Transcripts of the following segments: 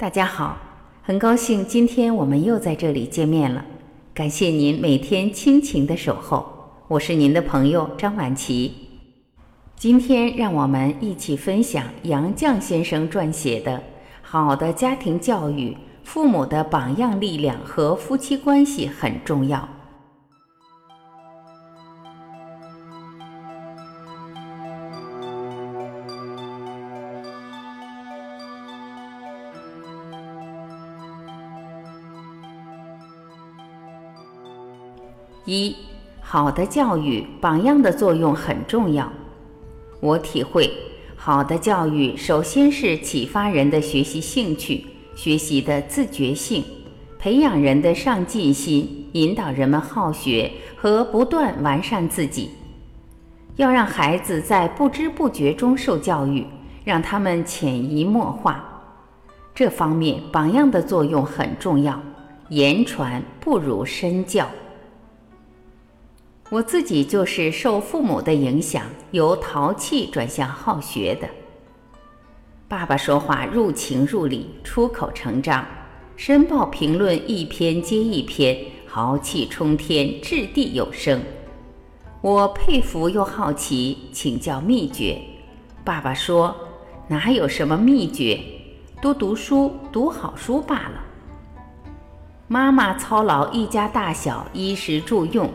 大家好，很高兴今天我们又在这里见面了。感谢您每天亲情的守候，我是您的朋友张婉琪。今天让我们一起分享杨绛先生撰写的《好的家庭教育：父母的榜样力量和夫妻关系很重要》。一好的教育榜样的作用很重要。我体会，好的教育首先是启发人的学习兴趣、学习的自觉性，培养人的上进心，引导人们好学和不断完善自己。要让孩子在不知不觉中受教育，让他们潜移默化。这方面榜样的作用很重要。言传不如身教。我自己就是受父母的影响，由淘气转向好学的。爸爸说话入情入理，出口成章，申报评论一篇接一篇，豪气冲天，掷地有声。我佩服又好奇，请教秘诀。爸爸说：“哪有什么秘诀，多读书，读好书罢了。”妈妈操劳一家大小衣食住用。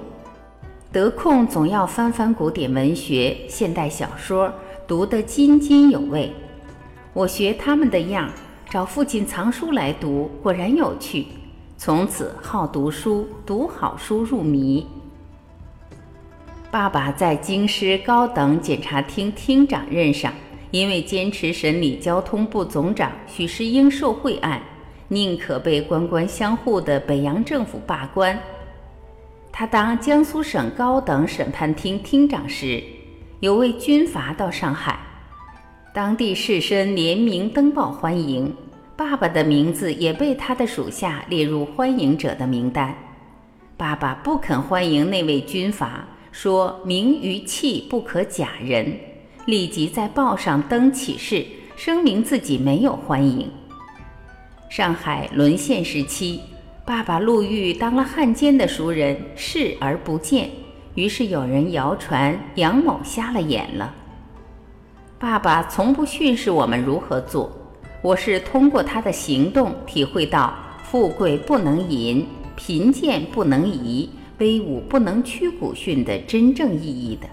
得空总要翻翻古典文学、现代小说，读得津津有味。我学他们的样，找父亲藏书来读，果然有趣。从此好读书，读好书入迷。爸爸在京师高等检察厅厅长任上，因为坚持审理交通部总长许世英受贿案，宁可被官官相护的北洋政府罢官。他当江苏省高等审判厅厅长时，有位军阀到上海，当地士绅联名登报欢迎，爸爸的名字也被他的属下列入欢迎者的名单。爸爸不肯欢迎那位军阀，说名于气不可假人，立即在报上登启事，声明自己没有欢迎。上海沦陷时期。爸爸陆玉当了汉奸的熟人，视而不见。于是有人谣传杨某瞎了眼了。爸爸从不训示我们如何做，我是通过他的行动体会到富贵不能淫，贫贱不能移，威武不能屈古训的真正意义的。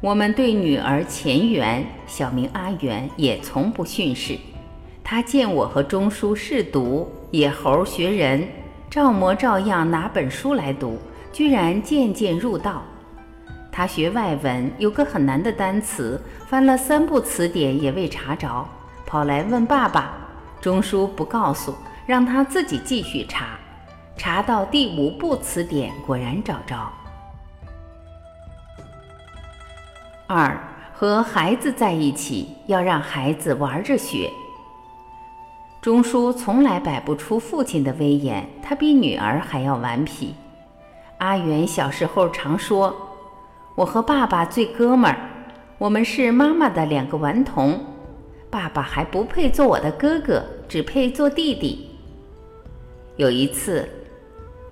我们对女儿钱媛，小名阿媛，也从不训示。他见我和钟书试读。野猴学人，照模照样拿本书来读，居然渐渐入道。他学外文，有个很难的单词，翻了三部词典也未查着，跑来问爸爸。钟叔不告诉，让他自己继续查。查到第五部词典，果然找着。二和孩子在一起，要让孩子玩着学。钟书从来摆不出父亲的威严，他比女儿还要顽皮。阿元小时候常说：“我和爸爸最哥们儿，我们是妈妈的两个顽童，爸爸还不配做我的哥哥，只配做弟弟。”有一次，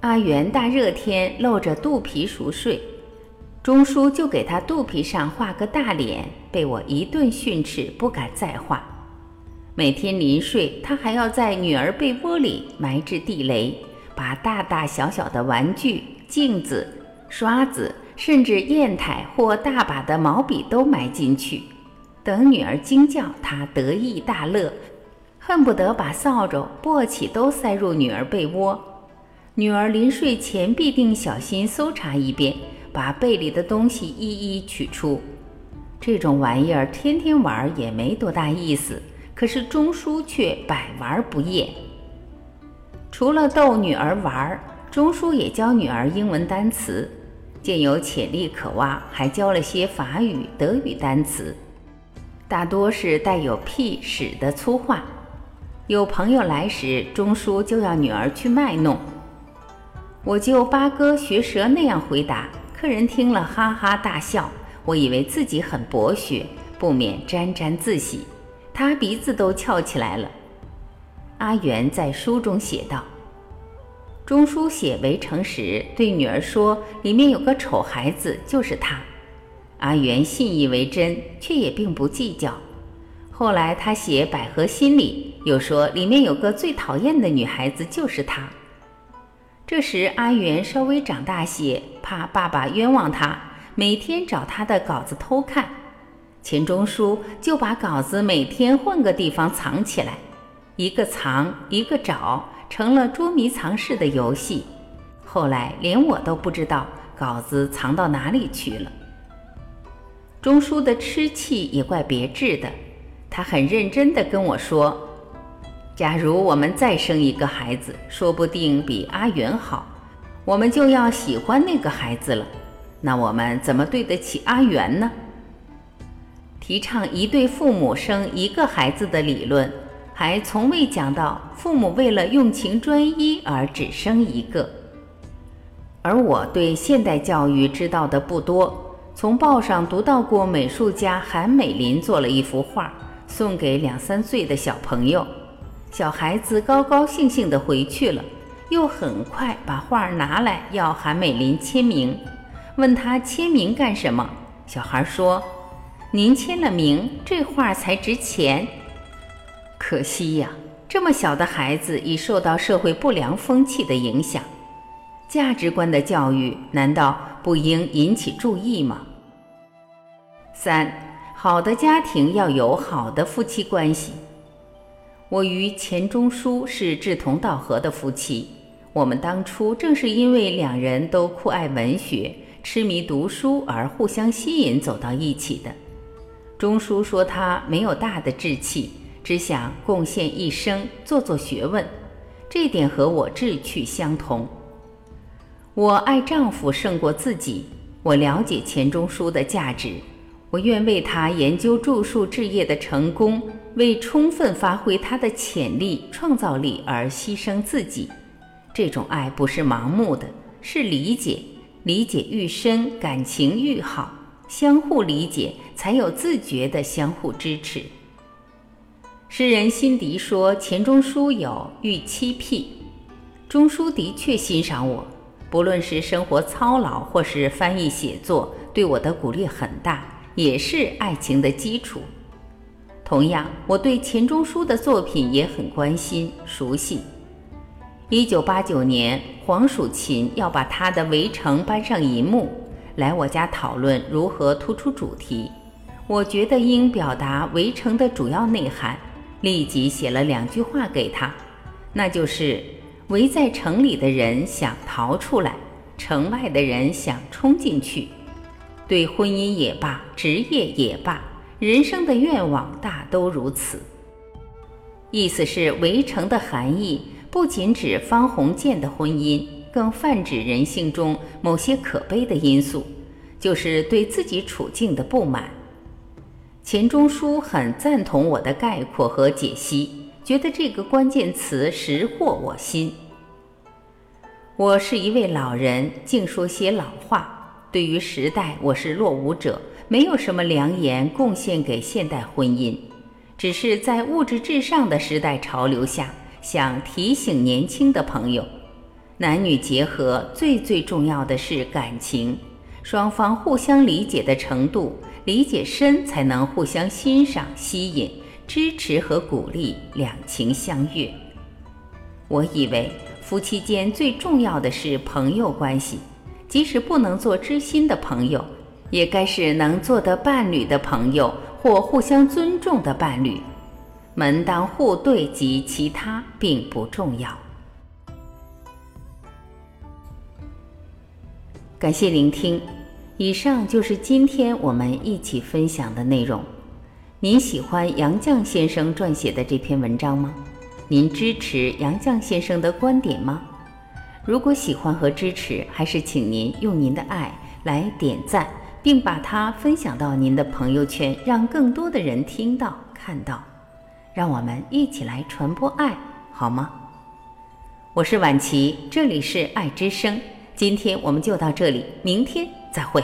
阿元大热天露着肚皮熟睡，钟书就给他肚皮上画个大脸，被我一顿训斥，不敢再画。每天临睡，他还要在女儿被窝里埋置地雷，把大大小小的玩具、镜子、刷子，甚至砚台或大把的毛笔都埋进去。等女儿惊叫，他得意大乐，恨不得把扫帚、簸箕都塞入女儿被窝。女儿临睡前必定小心搜查一遍，把被里的东西一一取出。这种玩意儿天天玩也没多大意思。可是钟书却百玩不厌。除了逗女儿玩，钟书也教女儿英文单词。见有潜力可挖，还教了些法语、德语单词，大多是带有屁屎的粗话。有朋友来时，钟书就要女儿去卖弄。我就八哥学舌那样回答，客人听了哈哈大笑。我以为自己很博学，不免沾沾自喜。他鼻子都翘起来了。阿元在书中写道：“钟书写《围城》时，对女儿说，里面有个丑孩子，就是他。阿元信以为真，却也并不计较。后来他写《百合心》里，又说里面有个最讨厌的女孩子，就是他。这时阿元稍微长大些，怕爸爸冤枉他，每天找他的稿子偷看。钱钟书就把稿子每天换个地方藏起来。”一个藏，一个找，成了捉迷藏式的游戏。后来连我都不知道稿子藏到哪里去了。钟书的痴气也怪别致的，他很认真地跟我说：“假如我们再生一个孩子，说不定比阿元好，我们就要喜欢那个孩子了。那我们怎么对得起阿元呢？”提倡一对父母生一个孩子的理论。还从未讲到父母为了用情专一而只生一个，而我对现代教育知道的不多，从报上读到过美术家韩美林做了一幅画，送给两三岁的小朋友，小孩子高高兴兴地回去了，又很快把画拿来要韩美林签名，问他签名干什么？小孩说：“您签了名，这画才值钱。”可惜呀，这么小的孩子已受到社会不良风气的影响，价值观的教育难道不应引起注意吗？三，好的家庭要有好的夫妻关系。我与钱钟书是志同道合的夫妻，我们当初正是因为两人都酷爱文学、痴迷读书而互相吸引走到一起的。钟书说他没有大的志气。只想贡献一生做做学问，这点和我志趣相同。我爱丈夫胜过自己，我了解钱钟书的价值，我愿为他研究著述置业的成功，为充分发挥他的潜力、创造力而牺牲自己。这种爱不是盲目的，是理解，理解愈深，感情愈好，相互理解，才有自觉的相互支持。诗人辛迪说：“钱钟书有欲七癖。”钟书的确欣赏我，不论是生活操劳或是翻译写作，对我的鼓励很大，也是爱情的基础。同样，我对钱钟书的作品也很关心、熟悉。一九八九年，黄蜀芹要把他的《围城》搬上银幕，来我家讨论如何突出主题。我觉得应表达《围城》的主要内涵。立即写了两句话给他，那就是围在城里的人想逃出来，城外的人想冲进去。对婚姻也罢，职业也罢，人生的愿望大都如此。意思是围城的含义不仅指方鸿渐的婚姻，更泛指人性中某些可悲的因素，就是对自己处境的不满。钱钟书很赞同我的概括和解析，觉得这个关键词识获我心。我是一位老人，净说些老话。对于时代，我是落伍者，没有什么良言贡献给现代婚姻，只是在物质至上的时代潮流下，想提醒年轻的朋友：男女结合最最重要的是感情，双方互相理解的程度。理解深，才能互相欣赏、吸引、支持和鼓励，两情相悦。我以为夫妻间最重要的是朋友关系，即使不能做知心的朋友，也该是能做的伴侣的朋友或互相尊重的伴侣。门当户对及其他并不重要。感谢聆听。以上就是今天我们一起分享的内容。您喜欢杨绛先生撰写的这篇文章吗？您支持杨绛先生的观点吗？如果喜欢和支持，还是请您用您的爱来点赞，并把它分享到您的朋友圈，让更多的人听到、看到。让我们一起来传播爱，好吗？我是婉琪，这里是爱之声。今天我们就到这里，明天。再会。